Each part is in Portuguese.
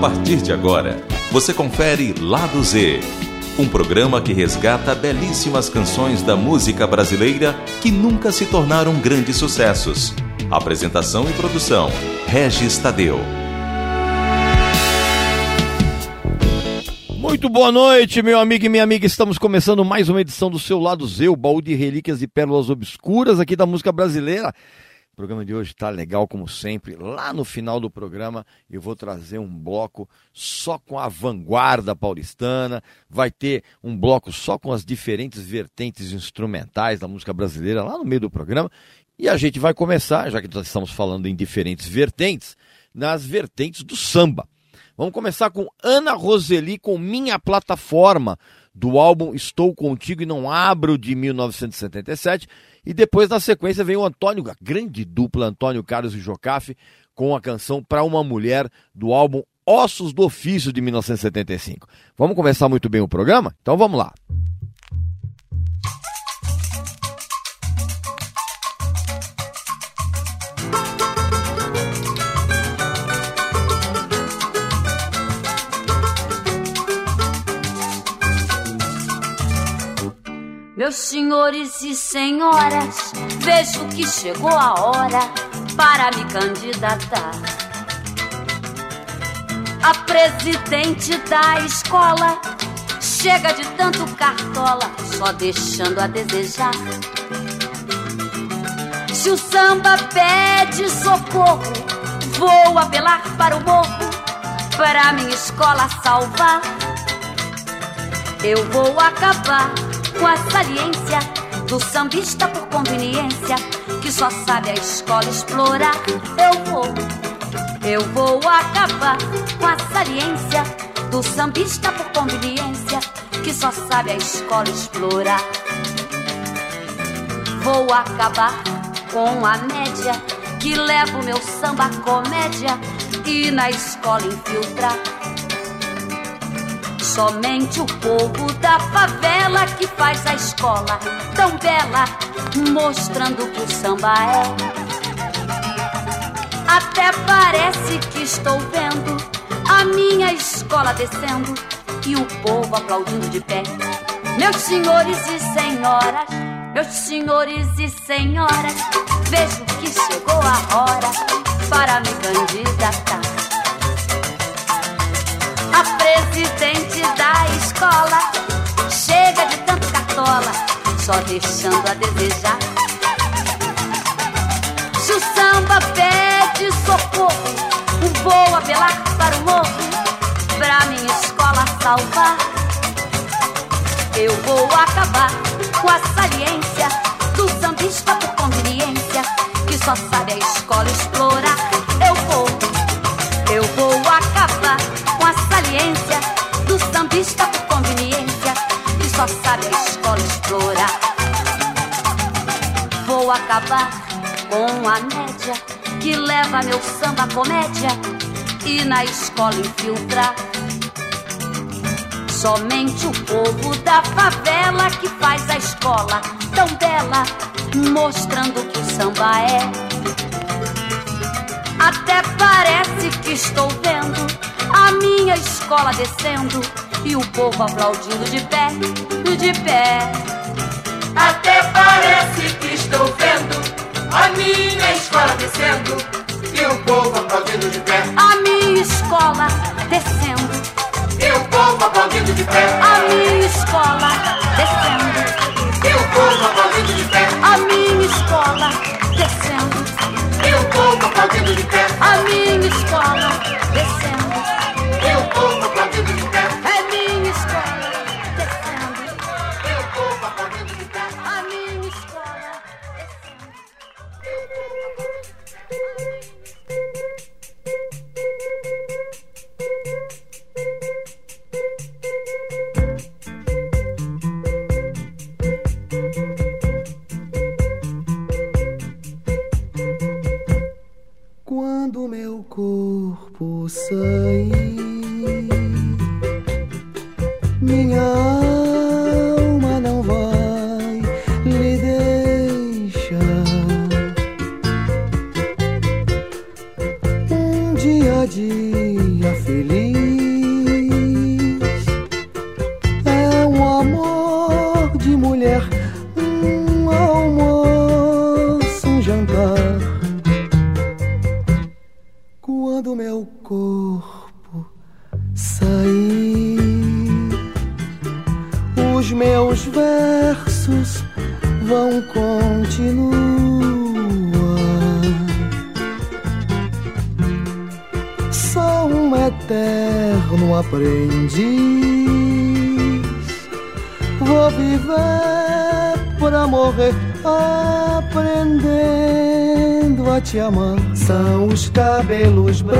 partir de agora, você confere Lado Z, um programa que resgata belíssimas canções da música brasileira que nunca se tornaram grandes sucessos. Apresentação e produção: Regis Tadeu. Muito boa noite, meu amigo e minha amiga. Estamos começando mais uma edição do seu Lado Z, o baú de relíquias e pérolas obscuras aqui da música brasileira. O programa de hoje está legal como sempre. Lá no final do programa eu vou trazer um bloco só com a vanguarda paulistana. Vai ter um bloco só com as diferentes vertentes instrumentais da música brasileira lá no meio do programa. E a gente vai começar, já que nós estamos falando em diferentes vertentes, nas vertentes do samba. Vamos começar com Ana Roseli com Minha Plataforma, do álbum Estou Contigo e Não Abro, de 1977. E depois, na sequência, vem o Antônio, a grande dupla Antônio Carlos e Jocafe, com a canção Para uma Mulher, do álbum Ossos do Ofício, de 1975. Vamos começar muito bem o programa? Então vamos lá. Meus senhores e senhoras, vejo que chegou a hora para me candidatar a presidente da escola. Chega de tanto cartola, só deixando a desejar. Se o samba pede socorro, vou apelar para o morro, para minha escola salvar. Eu vou acabar com a saliência do sambista por conveniência, que só sabe a escola explorar. Eu vou, eu vou acabar com a saliência do sambista por conveniência, que só sabe a escola explorar. Vou acabar com a média que leva o meu samba à comédia e na escola infiltrar. Somente o povo da favela que faz a escola tão bela, mostrando que o samba é. Até parece que estou vendo a minha escola descendo e o povo aplaudindo de pé. Meus senhores e senhoras, meus senhores e senhoras, vejo que chegou a hora para me candidatar a presidente Chega de tanto cartola, só deixando a desejar. Se o samba pede socorro, vou apelar para o morro, pra minha escola salvar. Eu vou acabar com a saliência do sambista por conveniência, que só sabe a escola explorar. Sabe a escola explorar. Vou acabar com a média que leva meu samba à comédia e na escola infiltrar. Somente o povo da favela que faz a escola tão bela, mostrando que o samba é. Até parece que estou vendo a minha escola descendo e o povo aplaudindo de pé, de pé. Até parece que estou vendo a minha escola descendo e o povo aplaudindo de pé. A minha escola descendo e o povo aplaudindo de pé. A minha escola descendo e o povo aplaudindo de pé. A minha escola descendo e o povo aplaudindo de pé. A minha escola descendo e o povo São os cabelos brancos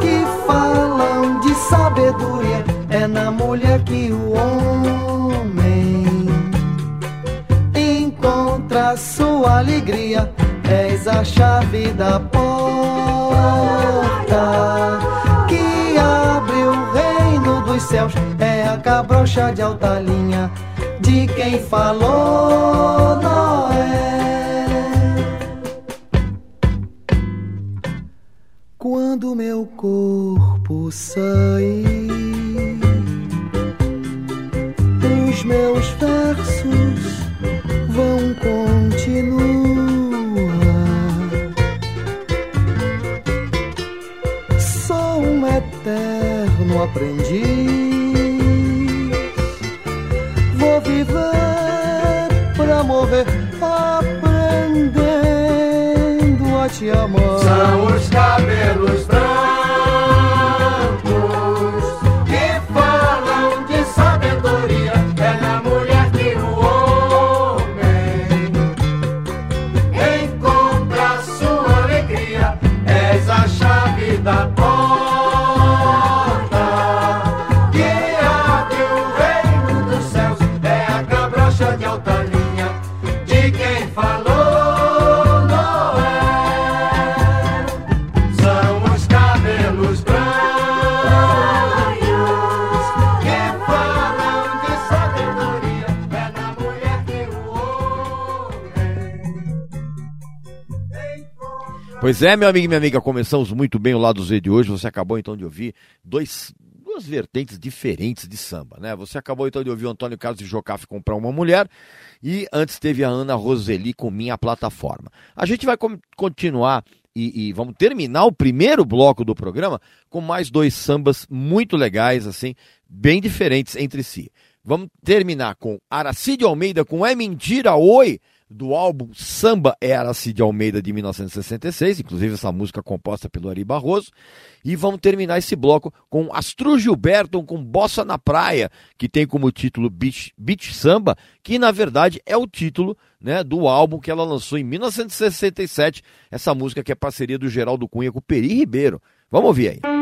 que falam de sabedoria. É na mulher que o homem encontra sua alegria. És a chave da porta que abre o reino dos céus. É a cabrocha de alta Pois é, meu amigo e minha amiga, começamos muito bem o lado Z de hoje. Você acabou então de ouvir dois, duas vertentes diferentes de samba, né? Você acabou então de ouvir o Antônio Carlos de Jocafe comprar uma mulher e antes teve a Ana Roseli com Minha Plataforma. A gente vai continuar e, e vamos terminar o primeiro bloco do programa com mais dois sambas muito legais, assim, bem diferentes entre si. Vamos terminar com Aracide Almeida com É Mentira Oi, do álbum Samba é Aracide Almeida de 1966, inclusive essa música composta pelo Ari Barroso. E vamos terminar esse bloco com Astro Gilberto com Bossa na Praia, que tem como título Beach, Beach Samba, que na verdade é o título né, do álbum que ela lançou em 1967, essa música que é parceria do Geraldo Cunha com o Peri Ribeiro. Vamos ouvir aí.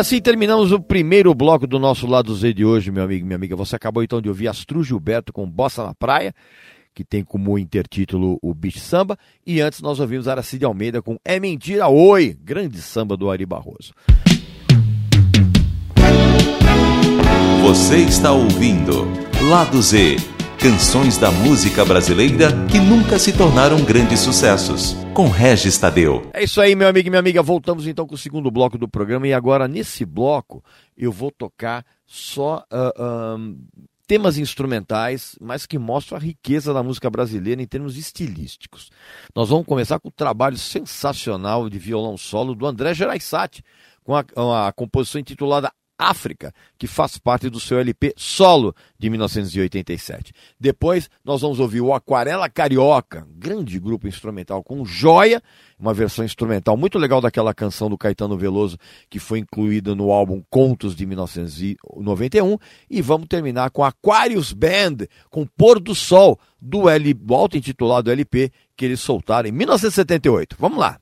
Assim terminamos o primeiro bloco do nosso lado Z de hoje, meu amigo minha amiga. Você acabou então de ouvir Astru Gilberto com Bossa na Praia, que tem como intertítulo o Beach Samba. E antes nós ouvimos Aracide Almeida com É Mentira Oi, grande samba do Ari Barroso. Você está ouvindo Lado Z Canções da música brasileira que nunca se tornaram grandes sucessos. Com Regis Tadeu. É isso aí, meu amigo e minha amiga. Voltamos então com o segundo bloco do programa. E agora, nesse bloco, eu vou tocar só ahn, temas instrumentais, mas que mostram a riqueza da música brasileira em termos estilísticos. Nós vamos começar com o trabalho sensacional de violão solo do André Geraisati, com a, a composição intitulada África, que faz parte do seu LP solo de 1987. Depois nós vamos ouvir o Aquarela Carioca, grande grupo instrumental com Joia, uma versão instrumental muito legal daquela canção do Caetano Veloso que foi incluída no álbum Contos de 1991 e vamos terminar com Aquarius Band, com Pôr do Sol, do, L, do auto-intitulado LP que eles soltaram em 1978. Vamos lá.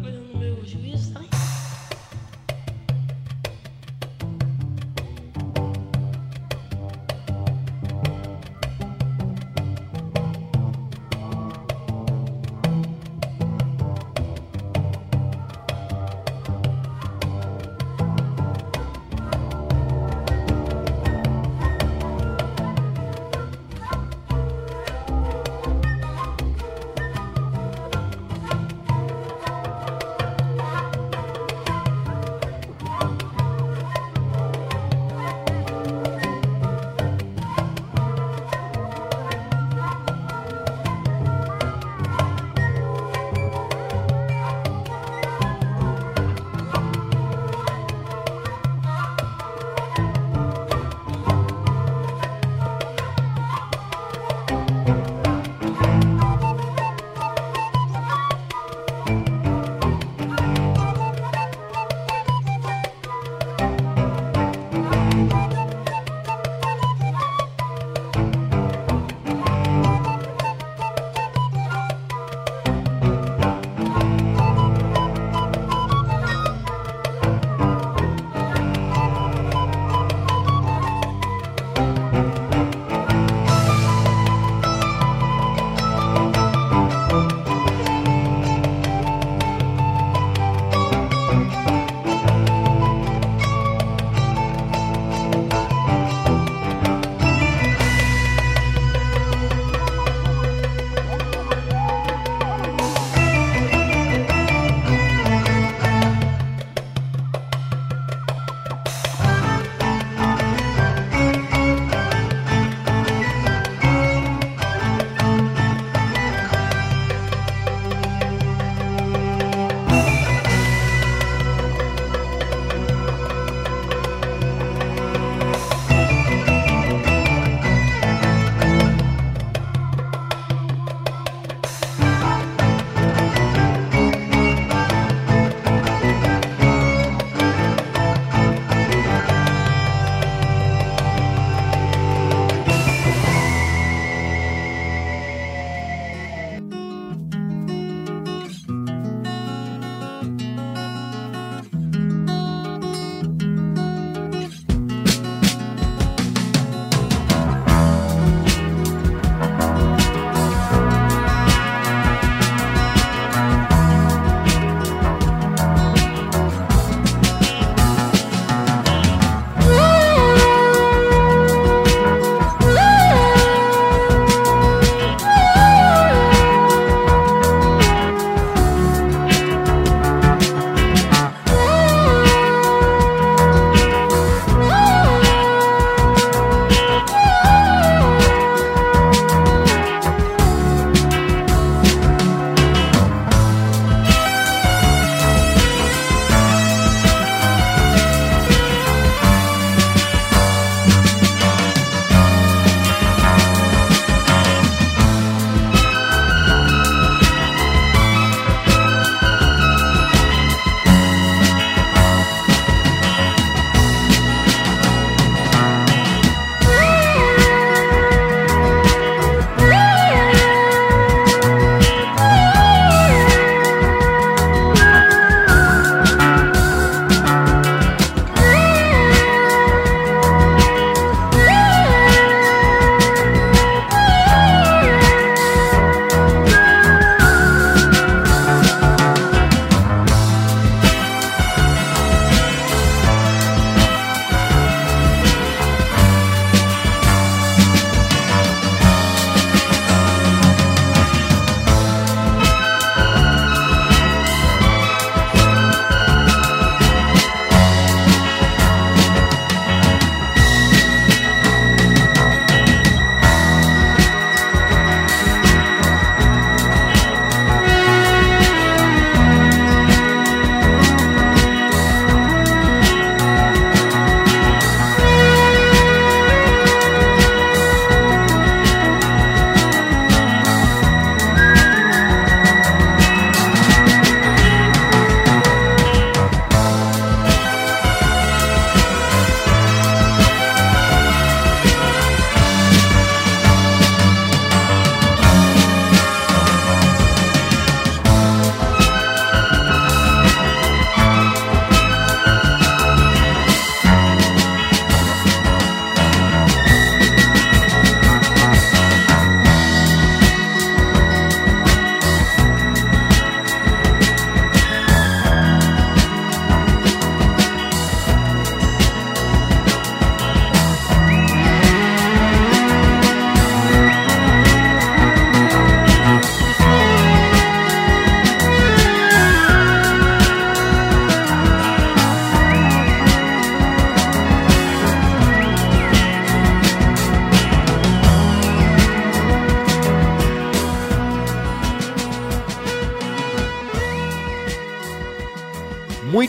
Coisa no meu juízo, tá?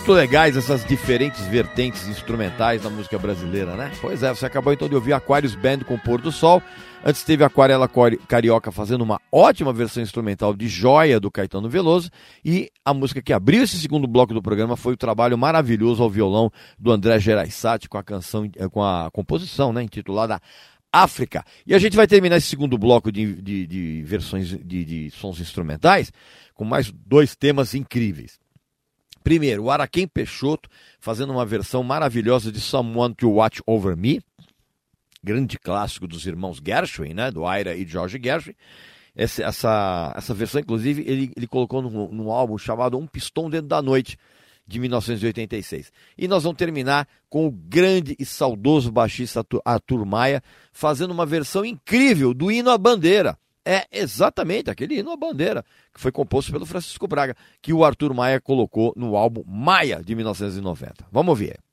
Muito legais essas diferentes vertentes instrumentais da música brasileira, né? Pois é, você acabou então de ouvir Aquarius Band com Pôr do Sol. Antes teve Aquarela Carioca fazendo uma ótima versão instrumental de Joia do Caetano Veloso. E a música que abriu esse segundo bloco do programa foi o trabalho maravilhoso ao violão do André Geraisati com a canção, eh, com a composição, né? Intitulada África. E a gente vai terminar esse segundo bloco de, de- de versões de, de sons instrumentais com mais dois temas incríveis. Primeiro, o Araquém Peixoto fazendo uma versão maravilhosa de Someone to Watch Over Me, grande clássico dos irmãos Gershwin, né, do Ira e George Gershwin. Essa, essa, essa versão, inclusive, ele, ele colocou num, num álbum chamado Um Pistão Dentro da Noite, de 1986. E nós vamos terminar com o grande e saudoso baixista Arthur Maia fazendo uma versão incrível do hino à bandeira. É exatamente aquele hino à bandeira que foi composto pelo Francisco Braga, que o Arthur Maia colocou no álbum Maia de 1990. Vamos ouvir.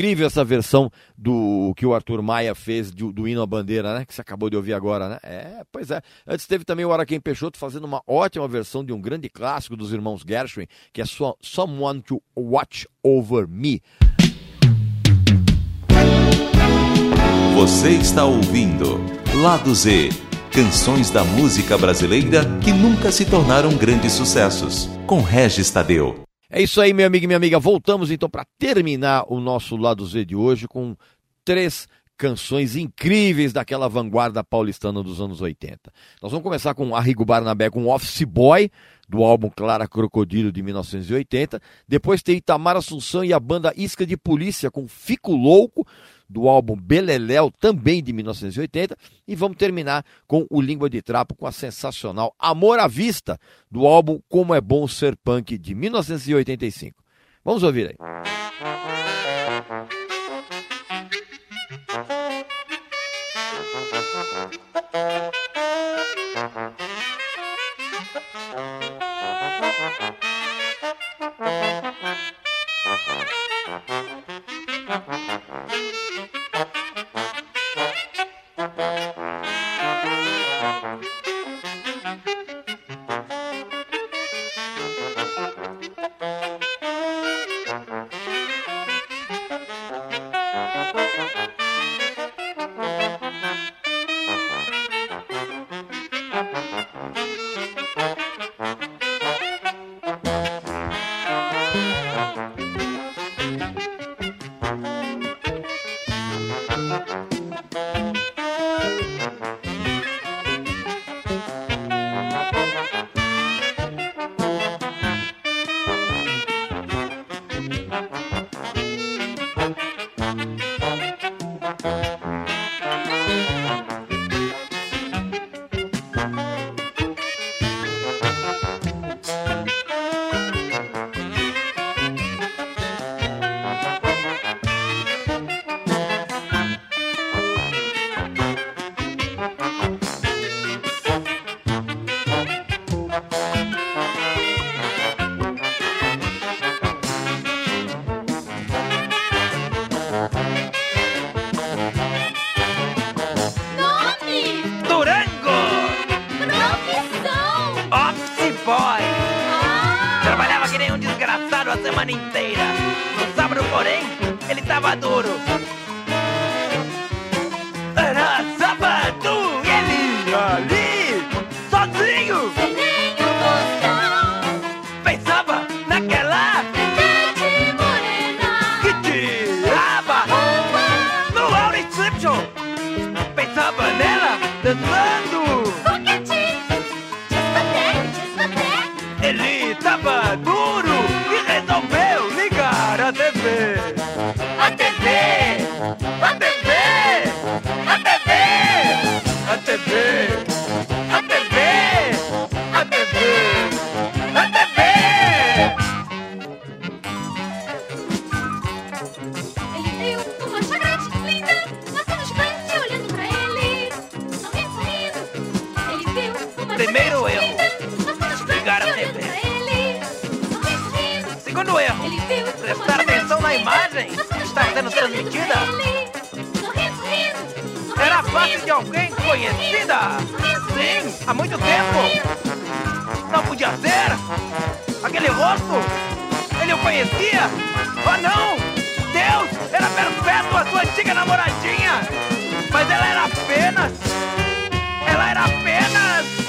Incrível essa versão do que o Arthur Maia fez do, do hino à bandeira, né? Que você acabou de ouvir agora, né? É, pois é. Antes teve também o Araquém Peixoto fazendo uma ótima versão de um grande clássico dos irmãos Gershwin, que é So- Someone to Watch Over Me. Você está ouvindo Lado Z, canções da música brasileira que nunca se tornaram grandes sucessos, com Regis Tadeu. É isso aí, meu amigo e minha amiga. Voltamos então para terminar o nosso lado Z de hoje com três canções incríveis daquela vanguarda paulistana dos anos 80. Nós vamos começar com Arrigo Barnabé com Office Boy, do álbum Clara Crocodilo de 1980. Depois tem Itamar Assunção e a banda Isca de Polícia com Fico Louco, do álbum Beleléu, também de 1980. E vamos terminar com o Língua de Trapo com a sensacional Amor à Vista, do álbum Como é Bom Ser Punk de 1985. Vamos ouvir aí. Primeiro erro. Ligar a TV. Segundo erro. Prestar atenção na imagem que está sendo transmitida. Era sorrindo, fácil de alguém conhecida? Sim, há muito tempo. Não podia ser. Aquele rosto, ele o conhecia. Oh não! Deus, era perfeito a sua antiga namoradinha. Mas ela era apenas. Ela era apenas.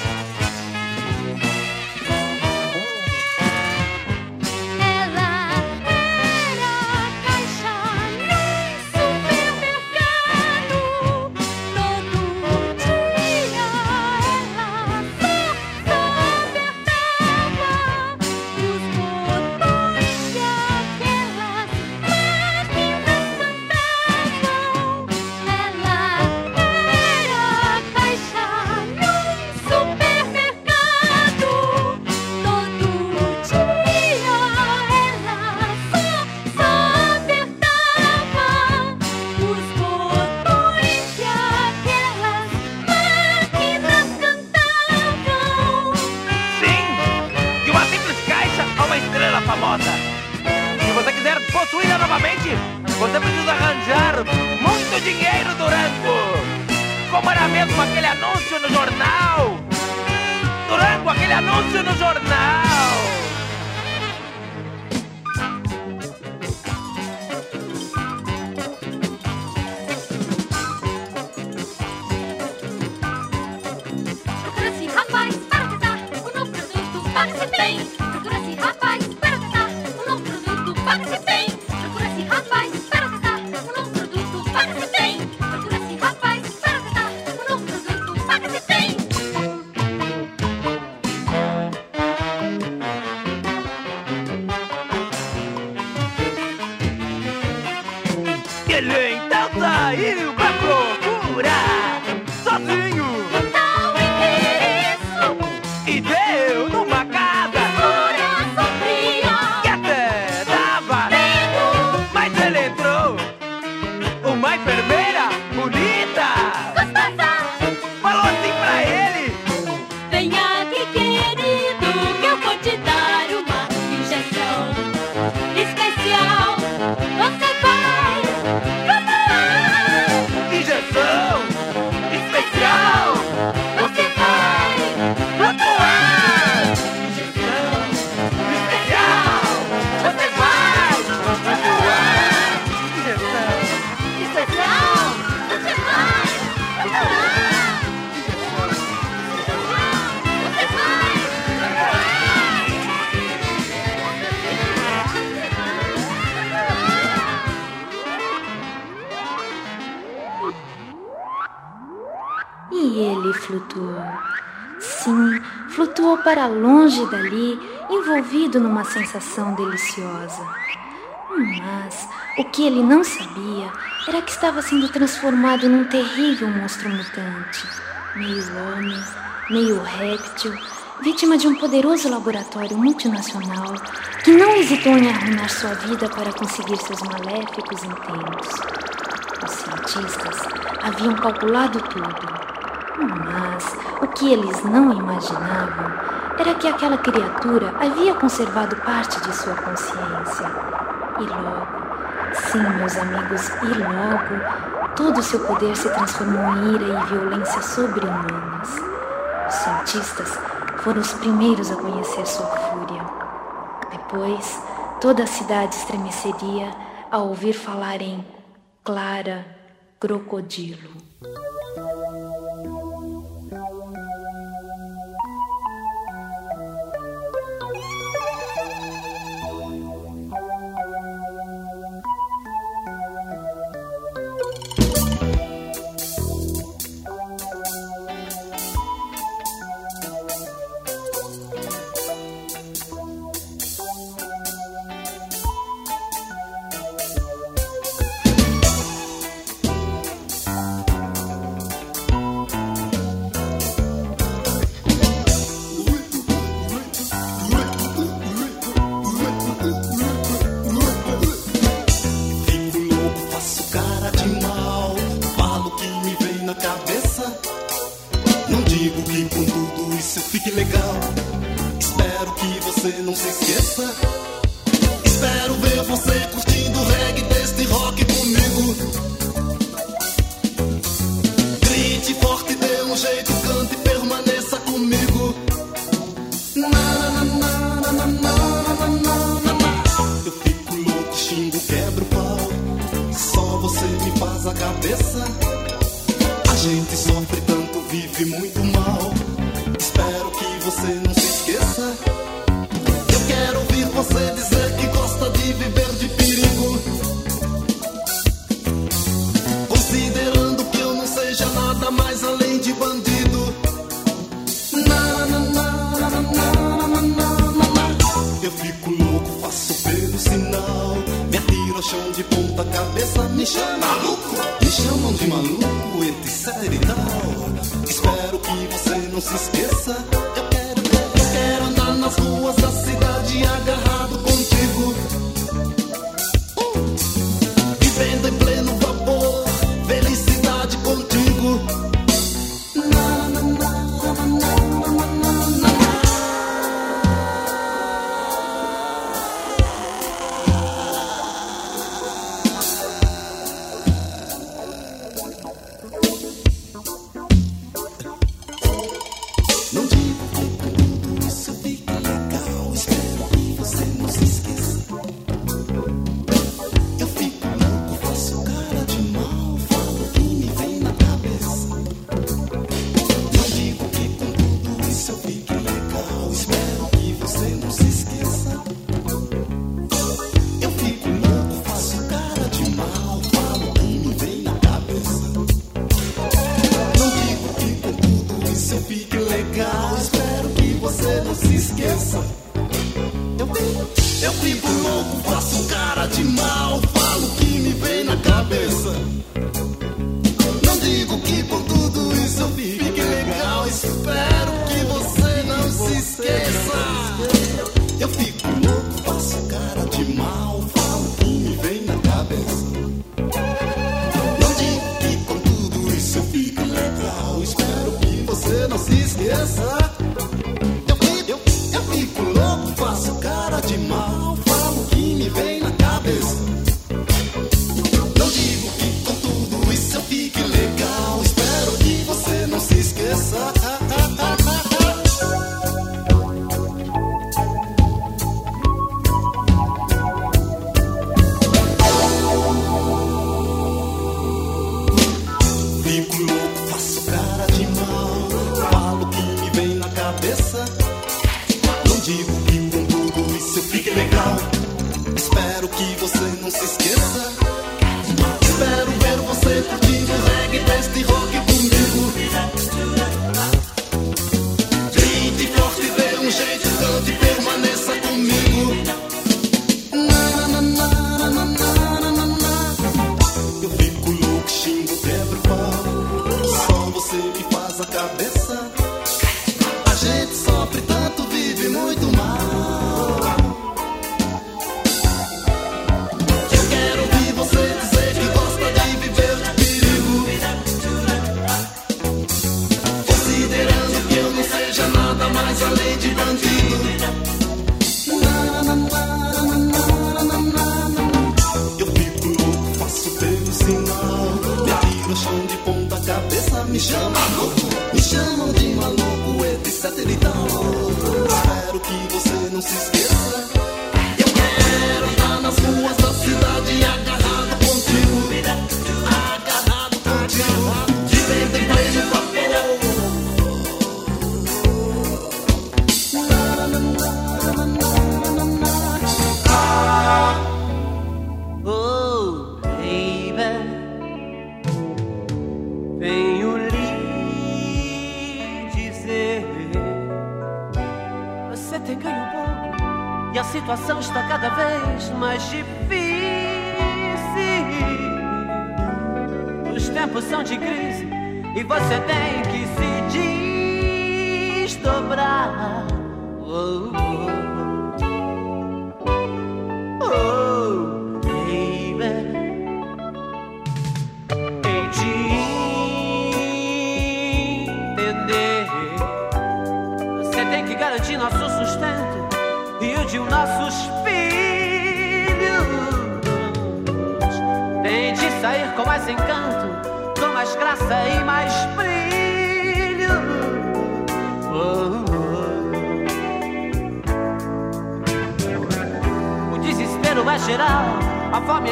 Sensação deliciosa. Mas o que ele não sabia era que estava sendo transformado num terrível monstro mutante, meio homem, meio réptil, vítima de um poderoso laboratório multinacional que não hesitou em arruinar sua vida para conseguir seus maléficos intentos. Os cientistas haviam calculado tudo, mas o que eles não imaginavam era que aquela criatura havia conservado parte de sua consciência. E logo, sim, meus amigos, e logo, todo o seu poder se transformou em ira e violência sobre-humanas. Os cientistas foram os primeiros a conhecer sua fúria. Depois, toda a cidade estremeceria ao ouvir falar em Clara Crocodilo.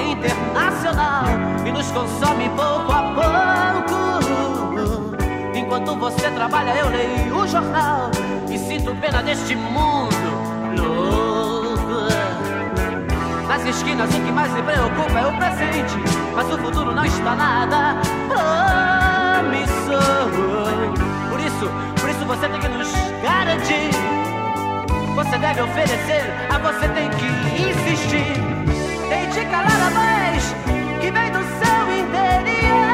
Internacional e nos consome pouco a pouco. Enquanto você trabalha, eu leio o jornal e sinto pena deste mundo louco. Nas esquinas, o que mais me preocupa é o presente, mas o futuro não está nada promissor. Por isso, por isso você tem que nos garantir. Você deve oferecer, a você tem que insistir. Tente calar a voz que vem do seu interior.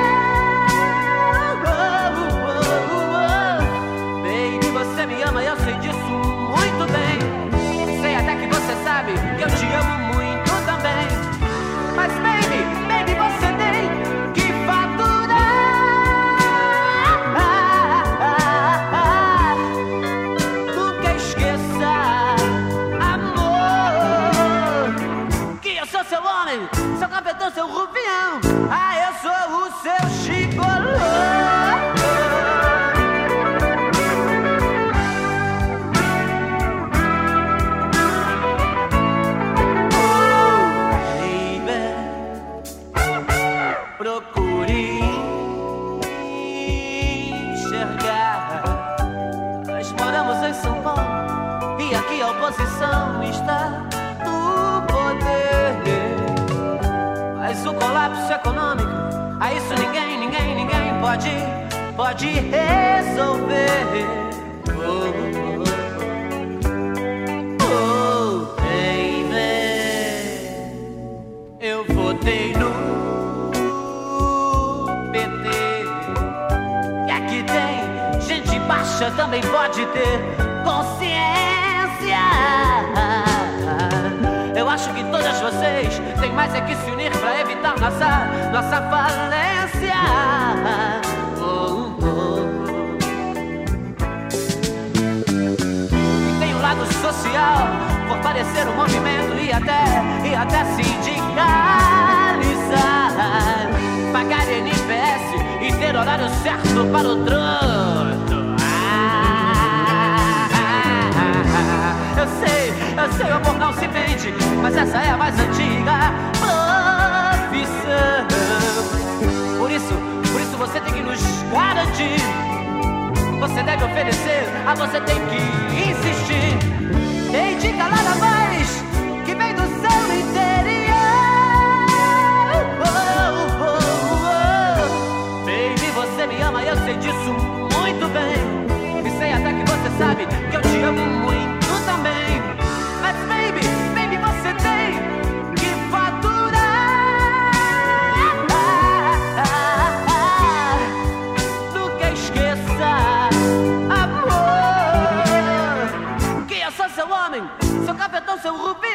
Pode, pode resolver. Oh, oh, oh, baby, eu votei no PT. E aqui tem gente baixa, também pode ter consciência. Eu acho que todas vocês têm mais é que se unir pra evitar nossa, nossa falência. Social, fortalecer o movimento e até, e até sindicalizar. Pagar NPS e ter horário certo para o troto. Ah, eu sei, eu sei, o amor não se vende, mas essa é a mais antiga profissão. Por isso, por isso você tem que nos garantir. Você deve oferecer, a você tem que insistir. Tem de calar a voz que vem do seu interior. Oh. Baby, você me ama e eu sei disso muito bem. E sei até que você sabe que eu te amo Sauropé.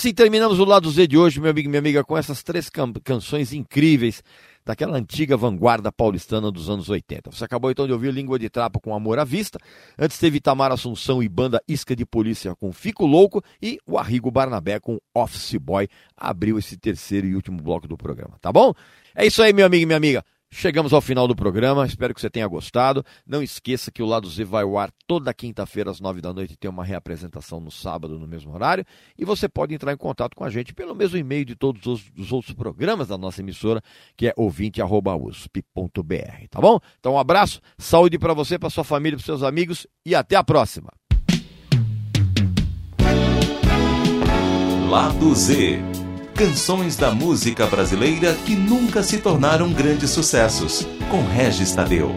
Assim terminamos o lado Z de hoje, meu amigo e minha amiga, com essas três can- canções incríveis daquela antiga vanguarda paulistana dos anos 80. Você acabou então de ouvir Língua de Trapo com Amor à Vista. Antes teve Itamar Assunção e banda Isca de Polícia com Fico Louco e o Arrigo Barnabé com Office Boy. Abriu esse terceiro e último bloco do programa, tá bom? É isso aí, meu amigo e minha amiga. Chegamos ao final do programa, espero que você tenha gostado. Não esqueça que o Lado Z vai ao ar toda quinta-feira às nove da noite e tem uma reapresentação no sábado no mesmo horário. E você pode entrar em contato com a gente pelo mesmo e-mail de todos os, os outros programas da nossa emissora, que é ouvinte.usp.br, tá bom? Então um abraço, saúde para você, para sua família, para seus amigos e até a próxima. Lado Z. Canções da música brasileira que nunca se tornaram grandes sucessos, com Regis Tadeu.